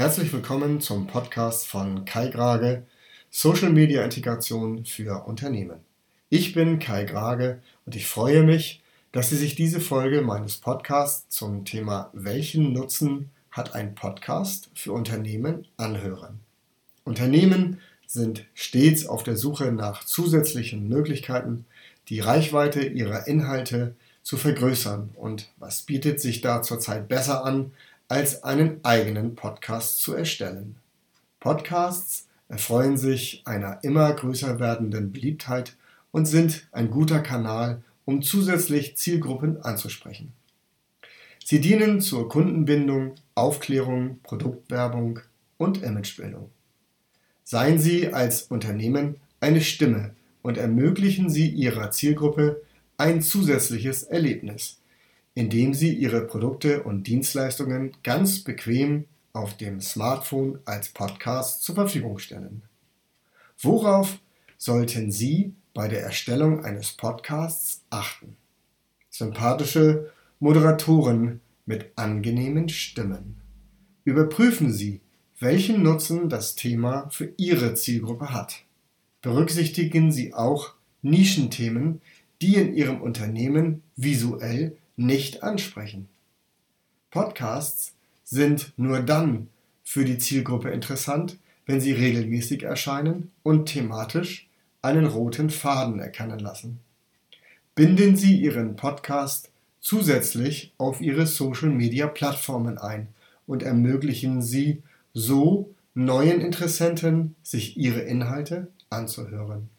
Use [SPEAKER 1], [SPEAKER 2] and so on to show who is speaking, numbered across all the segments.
[SPEAKER 1] Herzlich willkommen zum Podcast von Kai Grage, Social Media Integration für Unternehmen. Ich bin Kai Grage und ich freue mich, dass Sie sich diese Folge meines Podcasts zum Thema Welchen Nutzen hat ein Podcast für Unternehmen anhören. Unternehmen sind stets auf der Suche nach zusätzlichen Möglichkeiten, die Reichweite ihrer Inhalte zu vergrößern. Und was bietet sich da zurzeit besser an, als einen eigenen Podcast zu erstellen? Podcasts erfreuen sich einer immer größer werdenden Beliebtheit und sind ein guter Kanal, um zusätzlich Zielgruppen anzusprechen. Sie dienen zur Kundenbindung, Aufklärung, Produktwerbung und Imagebildung. Seien Sie als Unternehmen eine Stimme und ermöglichen Sie Ihrer Zielgruppe ein zusätzliches Erlebnis, indem Sie Ihre Produkte und Dienstleistungen ganz bequem auf dem Smartphone als Podcast zur Verfügung stellen. Worauf sollten Sie bei der Erstellung eines Podcasts achten. Sympathische Moderatoren mit angenehmen Stimmen. Überprüfen Sie, welchen Nutzen das Thema für Ihre Zielgruppe hat. Berücksichtigen Sie auch Nischenthemen, die in Ihrem Unternehmen visuell nicht ansprechen. Podcasts sind nur dann für die Zielgruppe interessant, wenn sie regelmäßig erscheinen und thematisch einen roten Faden erkennen lassen. Binden Sie Ihren Podcast zusätzlich auf Ihre Social-Media-Plattformen ein und ermöglichen Sie so neuen Interessenten, sich Ihre Inhalte anzuhören.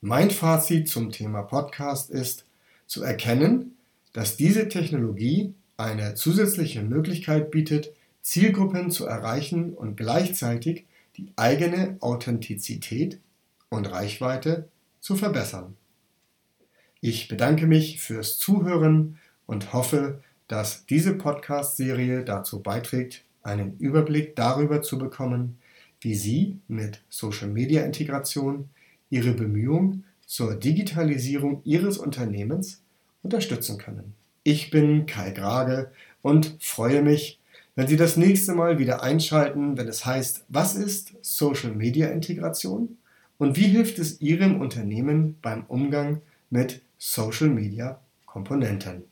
[SPEAKER 1] Mein Fazit zum Thema Podcast ist, zu erkennen, dass diese Technologie eine zusätzliche Möglichkeit bietet, Zielgruppen zu erreichen und gleichzeitig die eigene Authentizität und Reichweite zu verbessern. Ich bedanke mich fürs Zuhören und hoffe, dass diese Podcast-Serie dazu beiträgt, einen Überblick darüber zu bekommen, wie Sie mit Social-Media-Integration Ihre Bemühungen zur Digitalisierung Ihres Unternehmens unterstützen können. Ich bin Kai Grage und freue mich, wenn Sie das nächste Mal wieder einschalten, wenn es heißt, was ist Social-Media-Integration? Und wie hilft es Ihrem Unternehmen beim Umgang mit Social-Media-Komponenten?